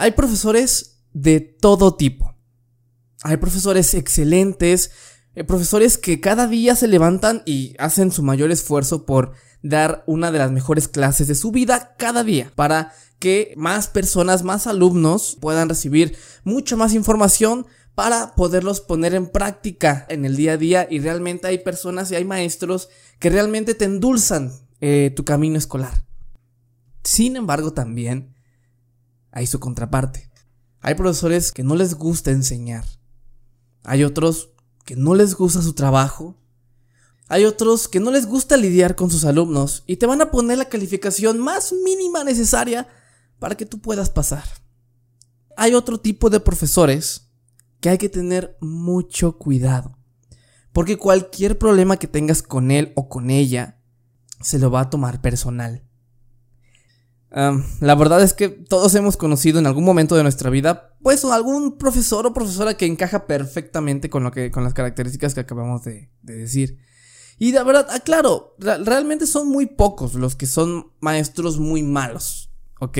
Hay profesores de todo tipo. Hay profesores excelentes, eh, profesores que cada día se levantan y hacen su mayor esfuerzo por dar una de las mejores clases de su vida cada día para que más personas, más alumnos puedan recibir mucha más información para poderlos poner en práctica en el día a día y realmente hay personas y hay maestros que realmente te endulzan eh, tu camino escolar. Sin embargo, también hay su contraparte. Hay profesores que no les gusta enseñar. Hay otros que no les gusta su trabajo. Hay otros que no les gusta lidiar con sus alumnos y te van a poner la calificación más mínima necesaria para que tú puedas pasar. Hay otro tipo de profesores que hay que tener mucho cuidado. Porque cualquier problema que tengas con él o con ella, se lo va a tomar personal. La verdad es que todos hemos conocido en algún momento de nuestra vida, pues algún profesor o profesora que encaja perfectamente con lo que, con las características que acabamos de, decir. Y de verdad, aclaro, ah, realmente son muy pocos los que son maestros muy malos, ¿ok?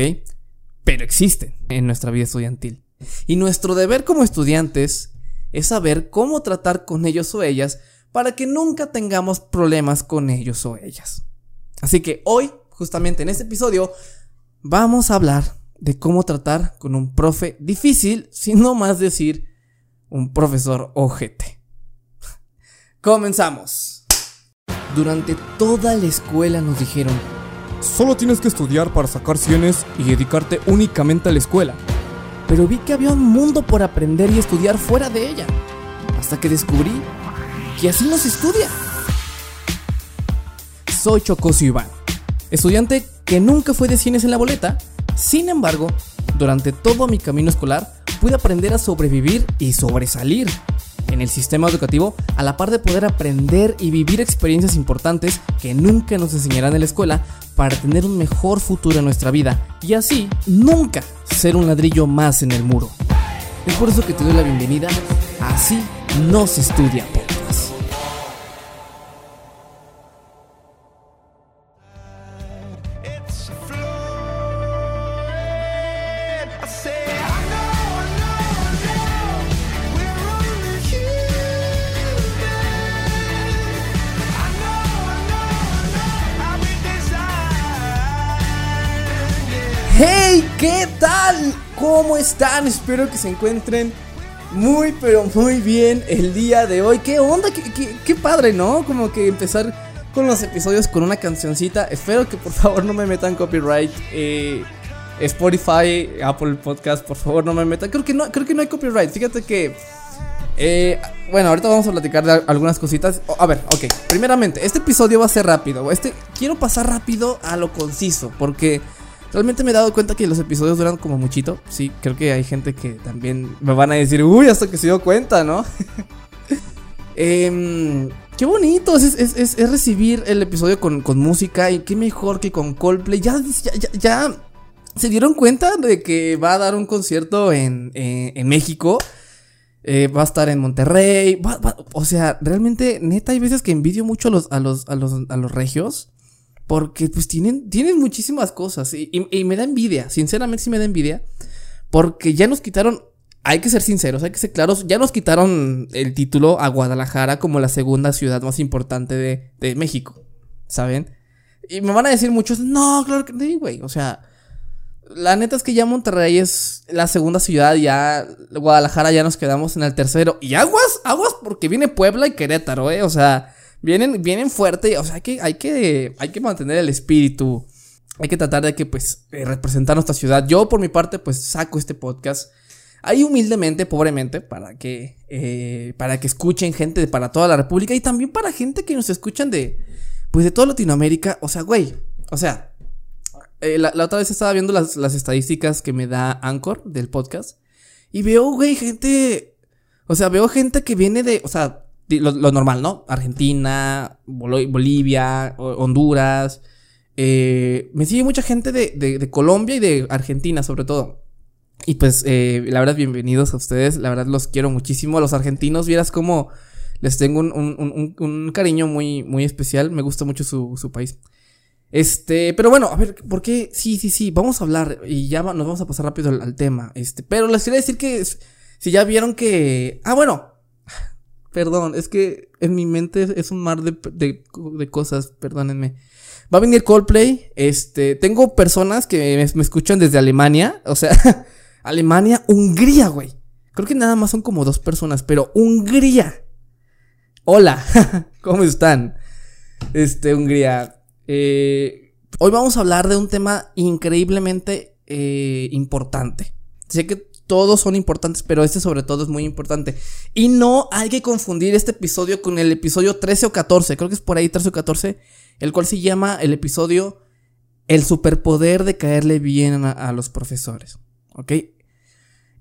Pero existen en nuestra vida estudiantil. Y nuestro deber como estudiantes es saber cómo tratar con ellos o ellas para que nunca tengamos problemas con ellos o ellas. Así que hoy, justamente en este episodio, vamos a hablar de cómo tratar con un profe difícil, sin no más decir un profesor ojete. Comenzamos. Durante toda la escuela nos dijeron, solo tienes que estudiar para sacar cienes y dedicarte únicamente a la escuela pero vi que había un mundo por aprender y estudiar fuera de ella, hasta que descubrí que así no se estudia. Soy Chocosio Iván, estudiante que nunca fue de cines en la boleta, sin embargo, durante todo mi camino escolar pude aprender a sobrevivir y sobresalir en el sistema educativo a la par de poder aprender y vivir experiencias importantes que nunca nos enseñarán en la escuela para tener un mejor futuro en nuestra vida y así nunca ser un ladrillo más en el muro. Es por eso que te doy la bienvenida Así no se estudia ¡Hey! ¿Qué tal? ¿Cómo están? Espero que se encuentren muy, pero muy bien el día de hoy. ¿Qué onda? ¿Qué, padre, ¿no? Como que empezar con los episodios con una cancioncita. Espero que por favor no me metan copyright. Eh, Spotify, Apple Podcast, por favor no me metan. Creo que no, creo que no hay copyright. Fíjate que... Eh, bueno, ahorita vamos a platicar de algunas cositas. a ver, ok. Primeramente, este episodio va a ser rápido. Este quiero pasar rápido a lo conciso. Porque Realmente me he dado cuenta que los episodios duran como muchito. Sí, creo que hay gente que también me van a decir, uy, hasta que se dio cuenta, ¿no? Em, qué bonito es, recibir el episodio con, música y qué mejor que con Coldplay. Ya, ya, se dieron cuenta de que va a dar un concierto en, México. Eh, va a estar en Monterrey. o sea, realmente, neta, hay veces que envidio mucho los, a los, a los, a los regios. Porque pues tienen, tienen muchísimas cosas y, me da envidia, sinceramente sí me da envidia. Porque ya nos quitaron, hay que ser sinceros, hay que ser claros, ya nos quitaron el título a Guadalajara como la segunda ciudad más importante de, de México, ¿saben? Y me van a decir muchos, no, claro que no, güey, o sea, la neta es que ya Monterrey es la segunda ciudad, ya Guadalajara ya nos quedamos en el tercero. Y aguas, aguas, porque viene Puebla y Querétaro, ¿eh? O sea, vienen, vienen fuerte, o sea, hay que, hay que, hay que mantener el espíritu. Hay que tratar de que, pues, eh, representar nuestra ciudad. Yo, por mi parte, pues, saco este podcast. Ahí humildemente, pobremente, para que, eh, para que escuchen gente de, para toda la República y también para gente que nos escuchan de, pues, de toda Latinoamérica. O sea, güey, o sea, eh, la, otra vez estaba viendo las, las estadísticas que me da Anchor del podcast y veo, güey, gente, o sea, veo gente que viene de, o sea, lo, normal, ¿no? Argentina, Bolivia, Honduras. Eh, me sigue mucha gente de, Colombia y de Argentina, sobre todo. Y pues, eh, la verdad, bienvenidos a ustedes. La verdad, los quiero muchísimo. A los argentinos, vieras cómo les tengo un, cariño muy, muy especial. Me gusta mucho su, país. Este, pero bueno, a ver, ¿por qué? Sí, sí, sí, vamos a hablar y ya nos vamos a pasar rápido al, tema. Este, pero les quería decir que si ya vieron que... Ah, bueno, perdón, es que en mi mente es un mar de, de, cosas, perdónenme. Va a venir Coldplay, este, tengo personas que me, me escuchan desde Alemania, o sea, Alemania, Hungría, güey. Creo que nada más son como dos personas, pero Hungría. Hola, ¿cómo están? Este, Hungría. Eh, hoy vamos a hablar de un tema increíblemente eh, importante. Sé que todos son importantes, pero este sobre todo es muy importante. Y no hay que confundir este episodio con el episodio 13 o 14, creo que es por ahí 13 o 14, el cual se llama el episodio El superpoder de caerle bien a, los profesores. ¿Ok?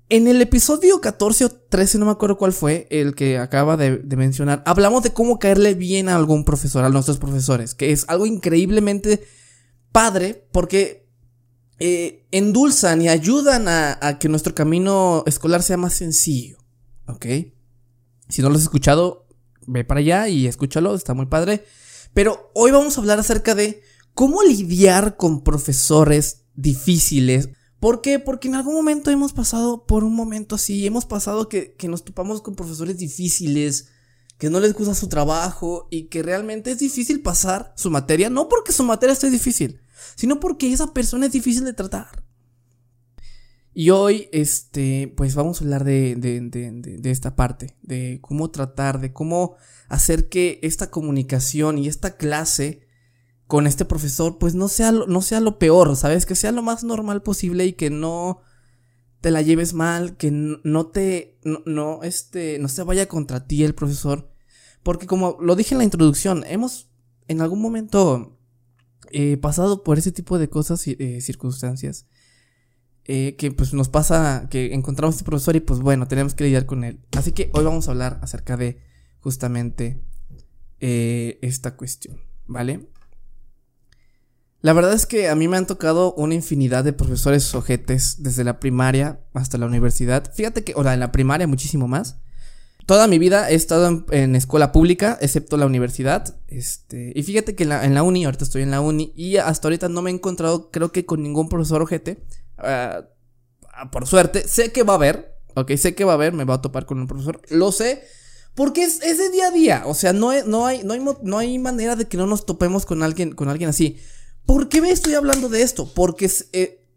En el episodio 14 o 13, no me acuerdo cuál fue, el que acaba de, mencionar, hablamos de cómo caerle bien a algún profesor, a nuestros profesores, que es algo increíblemente padre porque eh, endulzan y ayudan a, que nuestro camino escolar sea más sencillo, ¿ok? Si no lo has escuchado, ve para allá y escúchalo, está muy padre. Pero hoy vamos a hablar acerca de cómo lidiar con profesores difíciles ¿Por qué? Porque en algún momento hemos pasado por un momento así, hemos pasado que, nos topamos con profesores difíciles, que no les gusta su trabajo y que realmente es difícil pasar su materia, no porque su materia esté difícil, sino porque esa persona es difícil de tratar. Y hoy, este, pues vamos a hablar de, de, de, de, esta parte, de cómo tratar, de cómo hacer que esta comunicación y esta clase con este profesor, pues no sea, no sea lo peor, ¿sabes? Que sea lo más normal posible y que no te la lleves mal, que no te, no, este, no se vaya contra ti el profesor. Porque como lo dije en la introducción, hemos en algún momento eh, pasado por ese tipo de cosas y eh, circunstancias. Eh, que pues nos pasa que encontramos este profesor y pues bueno, tenemos que lidiar con él. Así que hoy vamos a hablar acerca de justamente esta cuestión, ¿vale? La verdad es que a mí me han tocado una infinidad de profesores ojetes desde la primaria hasta la universidad. Fíjate que, o en la primaria muchísimo más. Toda mi vida he estado en, escuela pública, excepto la universidad. Este, y fíjate que en la, uni, ahorita estoy en la uni, y hasta ahorita no me he encontrado, creo que con ningún profesor ojete. Ah, por suerte, sé que va a haber, ok, sé que va a haber, me va a topar con un profesor, lo sé, porque es, de día a día, o sea, no, no, hay, no, hay, no hay manera de que no nos topemos con alguien, con alguien así. ¿Por qué me estoy hablando de esto? Porque eh,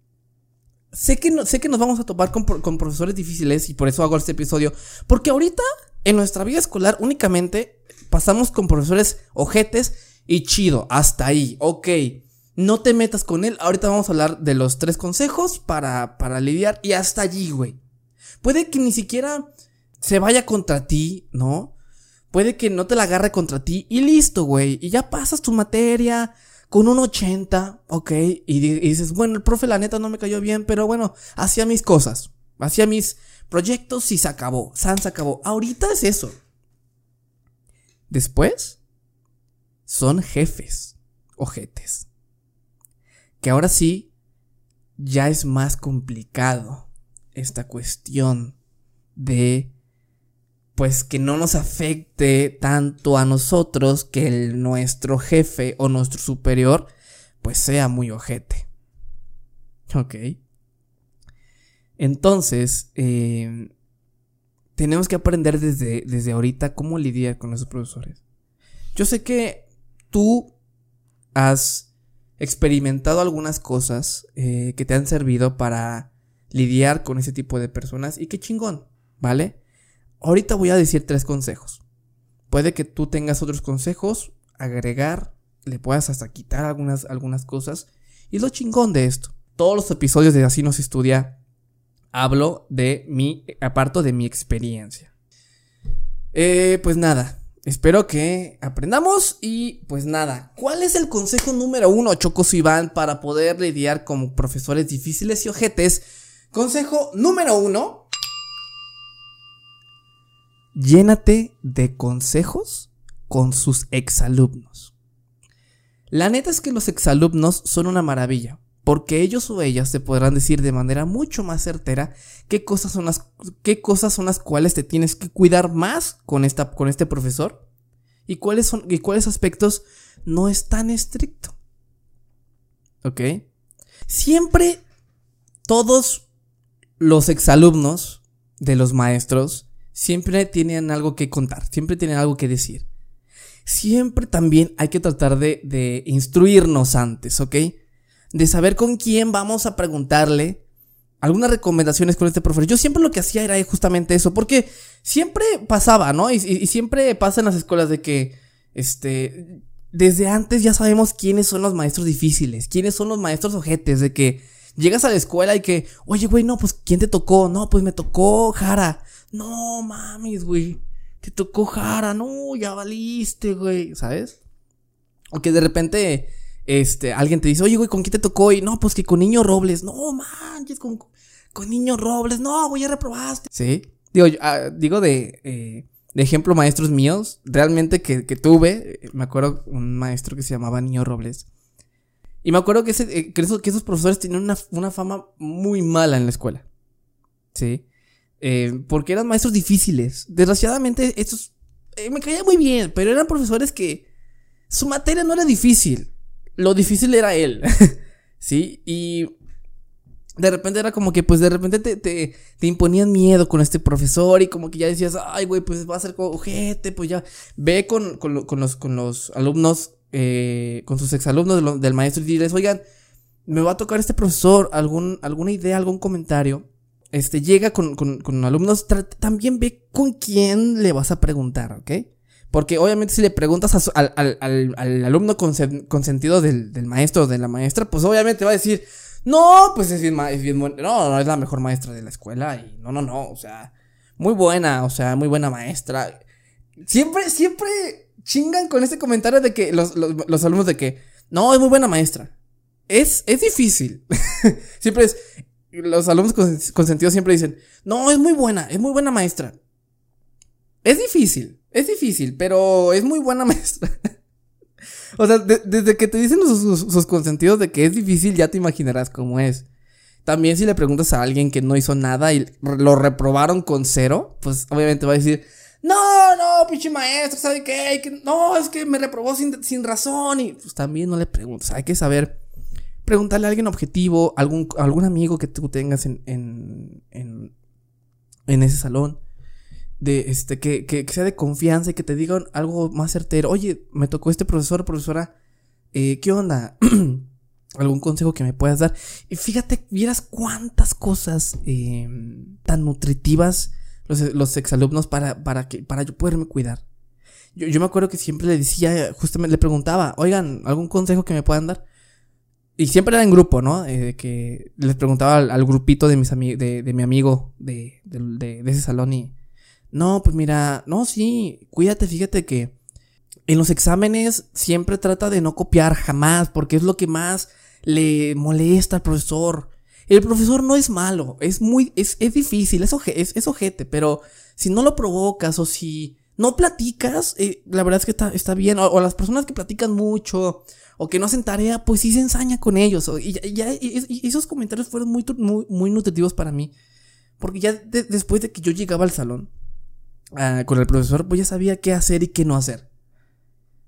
sé, que sé que nos vamos a topar con, profesores difíciles y por eso hago este episodio. Porque ahorita, en nuestra vida escolar, únicamente pasamos con profesores ojetes y chido. Hasta ahí, ok. No te metas con él. Ahorita vamos a hablar de los tres consejos para, para lidiar y hasta allí, güey. Puede que ni siquiera se vaya contra ti, ¿no? Puede que no te la agarre contra ti y listo, güey. Y ya pasas tu materia, con un 80, ok, y, dices, bueno, el profe la neta no me cayó bien, pero bueno, hacía mis cosas, hacía mis proyectos y se acabó, San se acabó. Ahorita es eso. Después, son jefes, ojetes. Que ahora sí, ya es más complicado esta cuestión de pues que no nos afecte tanto a nosotros que el, nuestro jefe o nuestro superior pues sea muy ojete. Ok. Entonces, eh, tenemos que aprender desde, desde ahorita cómo lidiar con esos profesores. Yo sé que tú has experimentado algunas cosas eh, que te han servido para lidiar con ese tipo de personas y qué chingón, ¿vale? Ahorita voy a decir tres consejos. Puede que tú tengas otros consejos, agregar, le puedas hasta quitar algunas, algunas cosas. Y lo chingón de esto. Todos los episodios de Así nos estudia hablo de mi, aparto de mi experiencia. Eh, pues nada, espero que aprendamos y pues nada, ¿cuál es el consejo número uno, Chocos Iván, para poder lidiar con profesores difíciles y ojetes? Consejo número uno, llénate de consejos con sus exalumnos. La neta es que los exalumnos son una maravilla, porque ellos o ellas te podrán decir de manera mucho más certera qué cosas son las, qué cosas son las cuales te tienes que cuidar más con, esta, con este profesor y cuáles, son, y cuáles aspectos no es tan estricto. ¿Ok? Siempre todos los exalumnos de los maestros siempre tienen algo que contar, siempre tienen algo que decir. Siempre también hay que tratar de, instruirnos antes, ¿ok? De saber con quién vamos a preguntarle algunas recomendaciones con este profesor. Yo siempre lo que hacía era justamente eso, porque siempre pasaba, ¿no? Y, y, siempre pasa en las escuelas de que, este, desde antes ya sabemos quiénes son los maestros difíciles, quiénes son los maestros ojetes, de que llegas a la escuela y que, oye, güey, no, pues, ¿quién te tocó? No, pues me tocó Jara. No, mames, güey. Te tocó Jara, no, ya valiste, güey, ¿sabes? O que de repente, este, alguien te dice, oye, güey, ¿con quién te tocó? Y no, pues que con Niño Robles. No, manches, con, con Niño Robles. No, güey, ya reprobaste. Sí. Digo, ah, digo de, eh, de ejemplo maestros míos, realmente que, que, tuve, eh, me acuerdo un maestro que se llamaba Niño Robles. Y me acuerdo que, ese, eh, que, esos, que esos profesores tenían una, una, fama muy mala en la escuela. Sí. Eh, porque eran maestros difíciles. Desgraciadamente, estos eh, me caía muy bien, pero eran profesores que su materia no era difícil. Lo difícil era él. sí. Y de repente era como que, pues de repente te, te, te, imponían miedo con este profesor y como que ya decías, ay, güey, pues va a ser ojete, pues ya ve con, con, los, con los alumnos, eh, con sus exalumnos del maestro y diles, oigan, me va a tocar este profesor algún, alguna idea, algún comentario. Este llega con, con, alumnos, también ve con quién le vas a preguntar, ¿ok? Porque obviamente si le preguntas al, al, al, al, alumno con, con sentido del, del maestro o de la maestra, pues obviamente va a decir, no, pues es bien, es. No, no es la mejor maestra de la escuela. Y no, no, no. O sea, muy buena, o sea, muy buena maestra. Siempre, siempre chingan con este comentario de que los, los, los alumnos de que no, es muy buena maestra. Es, es difícil. siempre es. Los alumnos con, con sentido siempre dicen, no, es muy buena, es muy buena maestra. Es difícil, es difícil, pero es muy buena maestra. O sea, desde que te dicen sus, consentidos de que es difícil, ya te imaginarás cómo es. También si le preguntas a alguien que no hizo nada y lo reprobaron con cero, pues obviamente va a decir, no, no, pinche maestro, ¿sabe qué? no, es que me reprobó sin, sin, razón. Y pues también no le preguntas, hay que saber preguntarle a alguien objetivo, algún, algún amigo que tú tengas en, en, en, ese salón de este, que, que, sea de confianza y que te digan algo más certero. Oye, me tocó este profesor, profesora, eh, ¿qué onda? ¿Algún consejo que me puedas dar? Y fíjate, vieras cuántas cosas eh, tan nutritivas los, los exalumnos para, para, que, para yo poderme cuidar. Yo, yo me acuerdo que siempre le decía, justamente le preguntaba, oigan, ¿algún consejo que me puedan dar? Y siempre era en grupo, ¿no? Eh, que les preguntaba al, grupito de mis de, de, mi amigo de, ese salón y no, pues mira, no, sí, cuídate, fíjate que en los exámenes siempre trata de no copiar jamás, porque es lo que más le molesta al profesor. El profesor no es malo, es muy, es, es difícil, es, ojete, pero si no lo provocas o si no platicas, eh, la verdad es que está, está bien. O, las personas que platican mucho o que no hacen tarea, pues sí se ensaña con ellos. y, ya, y, esos comentarios fueron muy, muy, muy nutritivos para mí. Porque ya después de que yo llegaba al salón, Ah, con el profesor, pues ya sabía qué hacer y qué no hacer.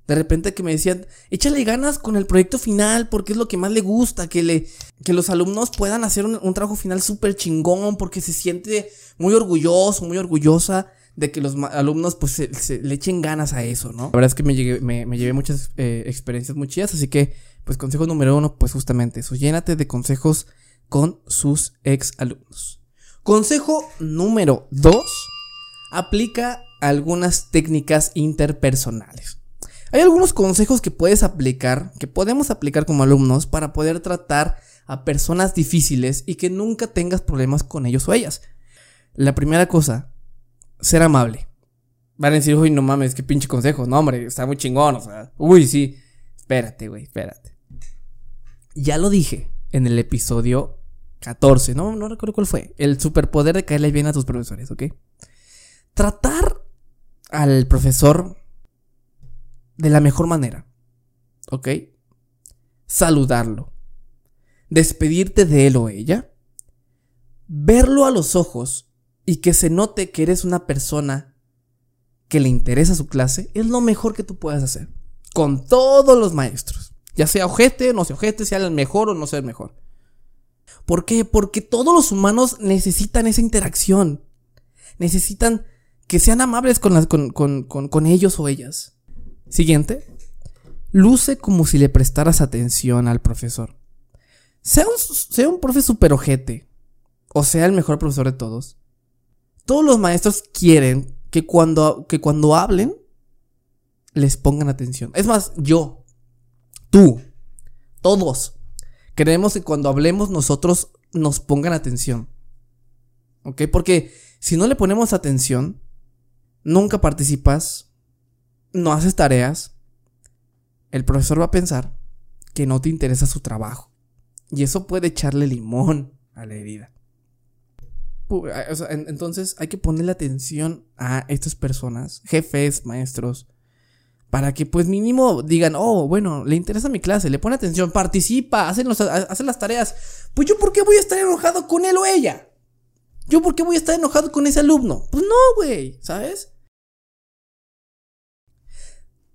De repente que me decían, échale ganas con el proyecto final porque es lo que más le gusta, que, le, que los alumnos puedan hacer un, trabajo final súper chingón porque se siente muy orgulloso, muy orgullosa de que los alumnos pues se, le echen ganas a eso, ¿no? La verdad es que me, llegué, me, llevé muchas eh, experiencias muy chidas, así que pues consejo número uno, pues justamente eso, llénate de consejos con sus ex alumnos. Consejo número dos aplica algunas técnicas interpersonales. Hay algunos consejos que puedes aplicar, que podemos aplicar como alumnos para poder tratar a personas difíciles y que nunca tengas problemas con ellos o ellas. La primera cosa, ser amable. Van a decir, uy, no mames, qué pinche consejo. No, hombre, está muy chingón, o sea, uy, sí. Espérate, güey, espérate. Ya lo dije en el episodio 14, no, no recuerdo cuál fue. El superpoder de caerle bien a tus profesores, ¿ok? tratar al profesor de la mejor manera. ¿Ok? Saludarlo. Despedirte de él o ella. Verlo a los ojos y que se note que eres una persona que le interesa su clase es lo mejor que tú puedas hacer. Con todos los maestros. Ya sea ojete no sea ojete, sea el mejor o no sea el mejor. ¿Por qué? Porque todos los humanos necesitan esa interacción. Necesitan que sean amables con, con, con, con ellos o ellas. Siguiente. Luce como si le prestaras atención al profesor. Sea un, sea un profe super ojete. O sea el mejor profesor de todos. Todos los maestros quieren que cuando, que cuando hablen, les pongan atención. Es más, yo, tú, todos, queremos que cuando hablemos nosotros nos pongan atención. ¿Ok? Porque si no le ponemos atención, nunca participas, no haces tareas, el profesor va a pensar que no te interesa su trabajo. Y eso puede echarle limón a la herida. Entonces hay que ponerle atención a estas personas, jefes, maestros, para que pues mínimo digan, oh, bueno, le interesa mi clase, le pone atención, participa, hace, las tareas. Pues yo por qué voy a estar enojado con él o ella? ¿Yo por qué voy a estar enojado con ese alumno? Pues no, güey, ¿sabes?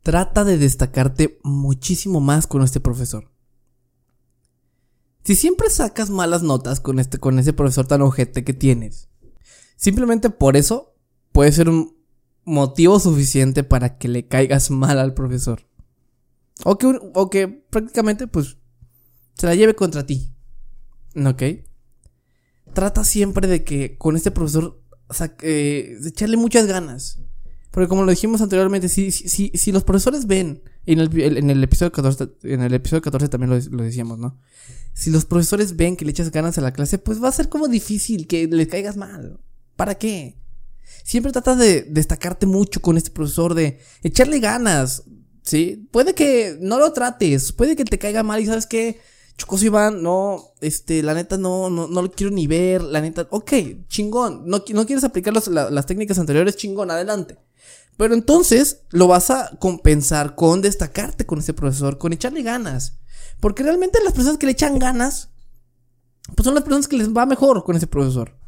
Trata de destacarte muchísimo más con este profesor. Si siempre sacas malas notas con este con ese profesor tan ojete que tienes, simplemente por eso puede ser un motivo suficiente para que le caigas mal al profesor. O que, o que prácticamente pues se la lleve contra ti. ¿Ok? Trata siempre de que con este profesor sea, eh, echarle muchas ganas. Porque como lo dijimos anteriormente, si, si, si los profesores ven, el, en el, episodio 14, en el episodio 14 también lo, decíamos, ¿no? Si los profesores ven que le echas ganas a la clase, pues va a ser como difícil que le caigas mal. ¿Para qué? Siempre trata de destacarte mucho con este profesor, de echarle ganas, ¿sí? Puede que no lo trates, puede que te caiga mal y sabes qué, Chocoso Iván, no, este, la neta no, no, no lo quiero ni ver, la neta, ok, chingón, no, no quieres aplicar las técnicas anteriores, chingón, adelante. Pero entonces lo vas a compensar con destacarte con ese profesor, con echarle ganas. Porque realmente las personas que le echan ganas, pues son las personas que les va mejor con ese profesor.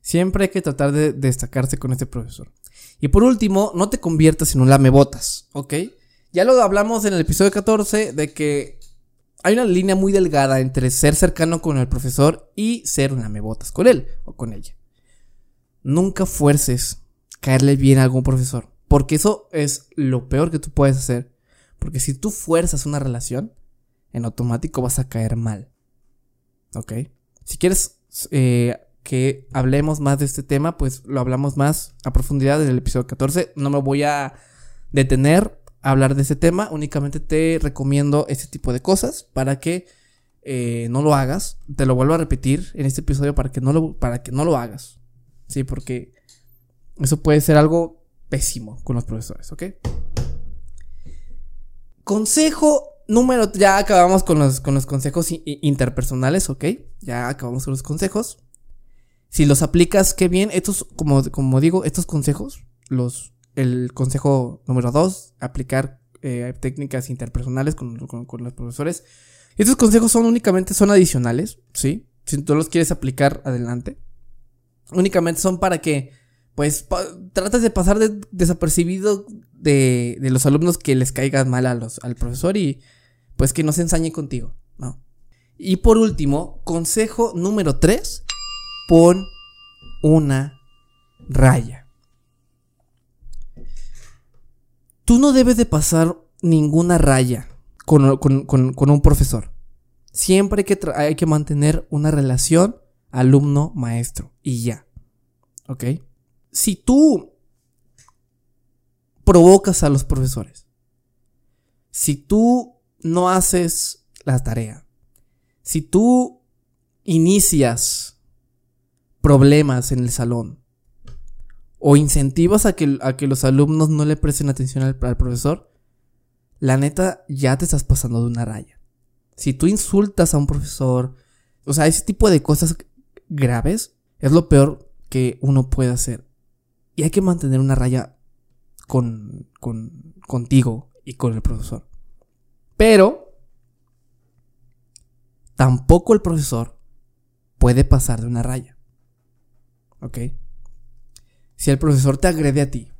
Siempre hay que tratar de destacarse con ese profesor. Y por último, no te conviertas en un lamebotas, ¿ok? Ya lo hablamos en el episodio 14 de que hay una línea muy delgada entre ser cercano con el profesor y ser un lamebotas con él o con ella. Nunca fuerces caerle bien a algún profesor. Porque eso es lo peor que tú puedes hacer. Porque si tú fuerzas una relación, en automático vas a caer mal. ¿Ok? Si quieres eh, que hablemos más de este tema, pues lo hablamos más a profundidad en el episodio 14. No me voy a detener a hablar de ese tema. Únicamente te recomiendo este tipo de cosas para que eh, no lo hagas. Te lo vuelvo a repetir en este episodio para que no lo, para que no lo hagas. Sí, porque eso puede ser algo pésimo con los profesores, ¿ok? Consejo número... Ya acabamos con los, con los consejos interpersonales, ¿ok? Ya acabamos con los consejos. Si los aplicas, qué bien. Estos, como, como digo, estos consejos, los, el consejo número dos, aplicar eh, técnicas interpersonales con, con, los profesores. Estos consejos son únicamente, son adicionales, ¿sí? Si tú los quieres aplicar, adelante. Únicamente son para que pues tratas de pasar desapercibido de, los alumnos que les caigan mal a los, al profesor y pues que no se ensañe contigo, ¿no? Y por último, consejo número 3, pon una raya. Tú no debes de pasar ninguna raya con, con un profesor. Siempre hay que, hay que mantener una relación alumno-maestro y ya. ¿Ok? Si tú provocas a los profesores, si tú no haces la tarea, si tú inicias problemas en el salón o incentivas a que, a que los alumnos no le presten atención al, al profesor, la neta ya te estás pasando de una raya. Si tú insultas a un profesor, o sea, ese tipo de cosas graves es lo peor que uno puede hacer. Y hay que mantener una raya con, con, contigo y con el profesor. Pero tampoco el profesor puede pasar de una raya. ¿Ok? Si el profesor te agrede a ti,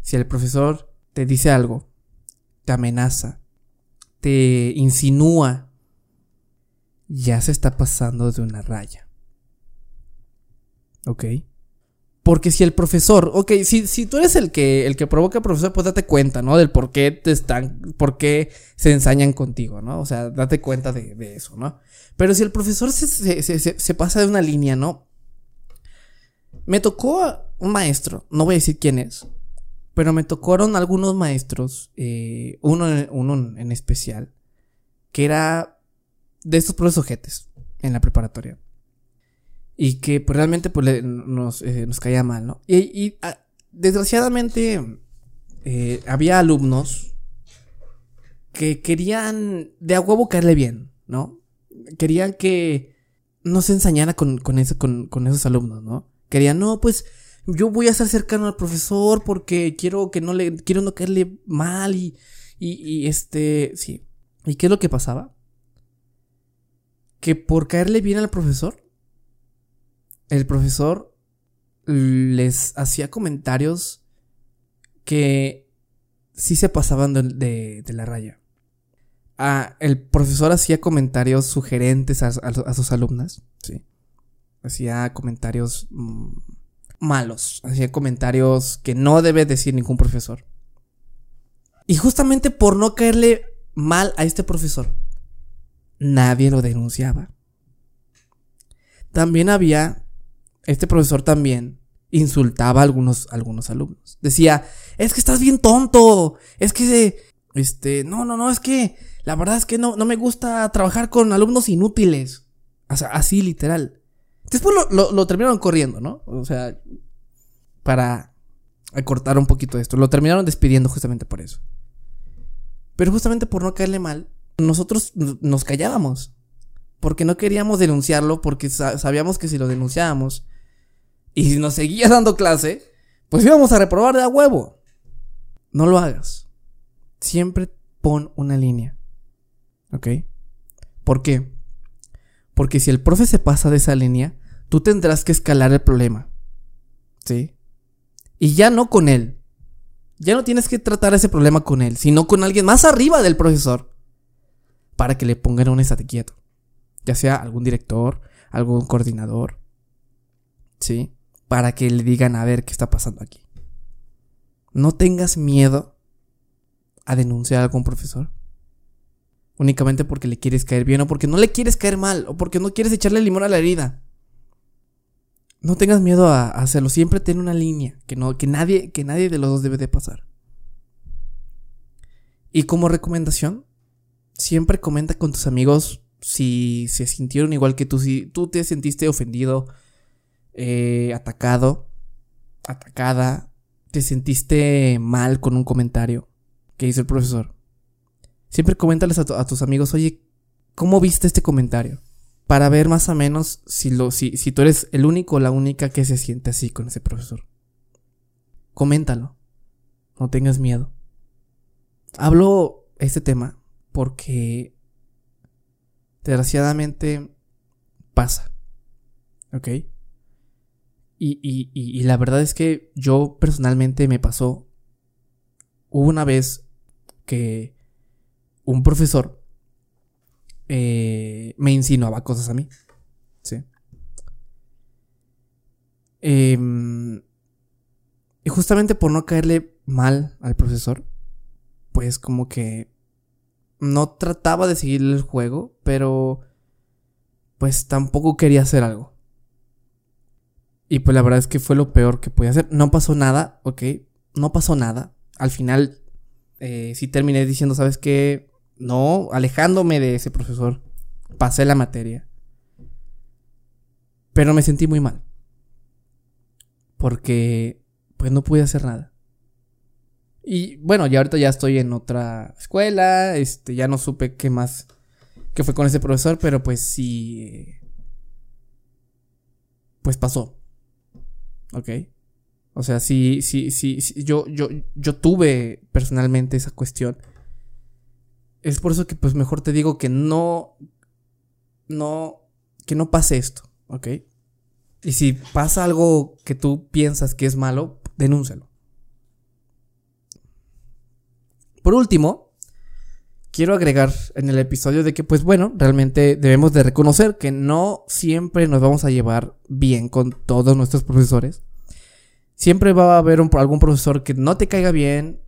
si el profesor te dice algo, te amenaza, te insinúa, ya se está pasando de una raya. ¿Ok? Porque si el profesor, ok, si, si tú eres el que, el que provoca al profesor, pues date cuenta, ¿no? Del por qué te están, por qué se ensañan contigo, ¿no? O sea, date cuenta de, de eso, ¿no? Pero si el profesor se, se, se, pasa de una línea, ¿no? Me tocó un maestro, no voy a decir quién es, pero me tocaron algunos maestros, eh, uno, uno en especial, que era de estos profesores ojetes en la preparatoria. Y que pues, realmente pues, nos, eh, nos, caía mal, ¿no? Y, y a, ah, desgraciadamente eh, había alumnos que querían de a huevo caerle bien, ¿no? Querían que no se ensañara con, con, con, con esos alumnos, ¿no? Querían, no, pues yo voy a estar cercano al profesor porque quiero que no le, quiero no caerle mal y, y, y este, sí. ¿Y qué es lo que pasaba? Que por caerle bien al profesor, el profesor les hacía comentarios que sí se pasaban de, la raya. Ah, el profesor hacía comentarios sugerentes a, sus alumnas, sí. Hacía comentarios mm, malos, hacía comentarios que no debe decir ningún profesor. Y justamente por no caerle mal a este profesor, nadie lo denunciaba. También había este profesor también insultaba a algunos, algunos alumnos. Decía, es que estás bien tonto, es que, este, no, no, no, es que, la verdad es que no, no me gusta trabajar con alumnos inútiles. O sea, así literal. Después lo, lo, terminaron corriendo, ¿no? O sea, para cortar un poquito esto. Lo terminaron despidiendo justamente por eso. Pero justamente por no caerle mal, nosotros nos callábamos. Porque no queríamos denunciarlo, porque sabíamos que si lo denunciábamos, y si nos seguía dando clase, pues íbamos a reprobar de a huevo. No lo hagas. Siempre pon una línea. ¿Ok? ¿Por qué? Porque si el profe se pasa de esa línea, tú tendrás que escalar el problema. ¿Sí? Y ya no con él. Ya no tienes que tratar ese problema con él, sino con alguien más arriba del profesor. Para que le pongan un estate quieto. Ya sea algún director, algún coordinador. ¿Sí? Para que le digan a ver qué está pasando aquí. No tengas miedo a denunciar a algún profesor. Únicamente porque le quieres caer bien o porque no le quieres caer mal o porque no quieres echarle limón a la herida. No tengas miedo a hacerlo. Siempre ten una línea que, no, que, nadie, que nadie de los dos debe de pasar. Y como recomendación, siempre comenta con tus amigos si se sintieron igual que tú, si tú te sentiste ofendido eh, atacado, atacada, te sentiste mal con un comentario que hizo el profesor. Siempre coméntales a, tus amigos, oye, ¿cómo viste este comentario? Para ver más o menos si, lo, si, si tú eres el único o la única que se siente así con ese profesor. Coméntalo. No tengas miedo. Hablo este tema porque desgraciadamente pasa. ¿Ok? Y, y, y, la verdad es que yo personalmente me pasó. Hubo una vez que un profesor eh, me insinuaba cosas a mí. Sí. Em, y justamente por no caerle mal al profesor, pues como que no trataba de seguir el juego, pero pues tampoco quería hacer algo. Y pues la verdad es que fue lo peor que podía hacer. No pasó nada, ok. No pasó nada. Al final, eh, sí terminé diciendo, ¿sabes qué? No, alejándome de ese profesor. Pasé la materia. Pero me sentí muy mal. Porque, pues no pude hacer nada. Y bueno, ya ahorita ya estoy en otra escuela. Este, ya no supe qué más. qué fue con ese profesor, pero pues sí. Eh, pues pasó. ¿Ok? O sea, sí, sí, sí, yo, yo, yo tuve personalmente esa cuestión. Es por eso que pues mejor te digo que no, no, que no pase esto, ¿ok? Y si pasa algo que tú piensas que es malo, denúncialo. Por último, quiero agregar en el episodio de que, pues bueno, realmente debemos de reconocer que no siempre nos vamos a llevar bien con todos nuestros profesores. Siempre va a haber algún profesor que no te caiga bien,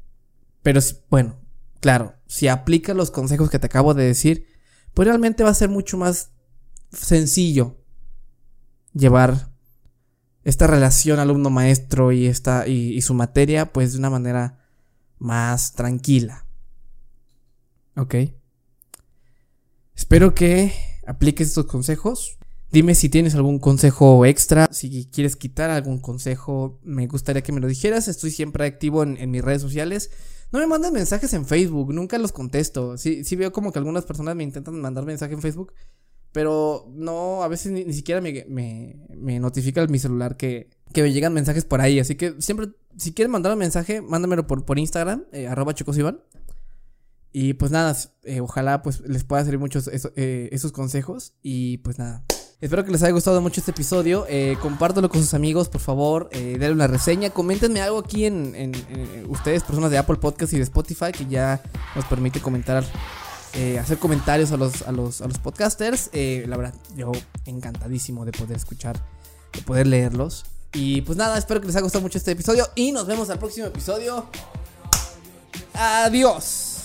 pero bueno, claro, si aplicas los consejos que te acabo de decir, pues realmente va a ser mucho más sencillo llevar esta relación alumno-maestro y, y, su materia, pues de una manera más tranquila. ¿Ok? Espero que apliques estos consejos. Dime si tienes algún consejo extra, si quieres quitar algún consejo, me gustaría que me lo dijeras. Estoy siempre activo en, mis redes sociales. No me mandan mensajes en Facebook, nunca los contesto. Sí, sí veo como que algunas personas me intentan mandar mensaje en Facebook, pero no, a veces ni, siquiera me, me, notifica mi celular que, que, me llegan mensajes por ahí. Así que siempre, si quieres mandar un mensaje, mándamelo por, por Instagram, eh, arroba chocosivan. Y pues nada, eh, ojalá pues les pueda servir muchos eh, esos consejos. Y pues nada. Espero que les haya gustado mucho este episodio. Eh, con sus amigos, por favor. Eh, denle una reseña. Coméntenme algo aquí en, en, ustedes, personas de Apple Podcast y de Spotify, que ya nos permite comentar, eh, hacer comentarios a los, a los, a los podcasters. Eh, la verdad, yo encantadísimo de poder escuchar, de poder leerlos. Y pues nada, espero que les haya gustado mucho este episodio. Y nos vemos al próximo episodio. Adiós.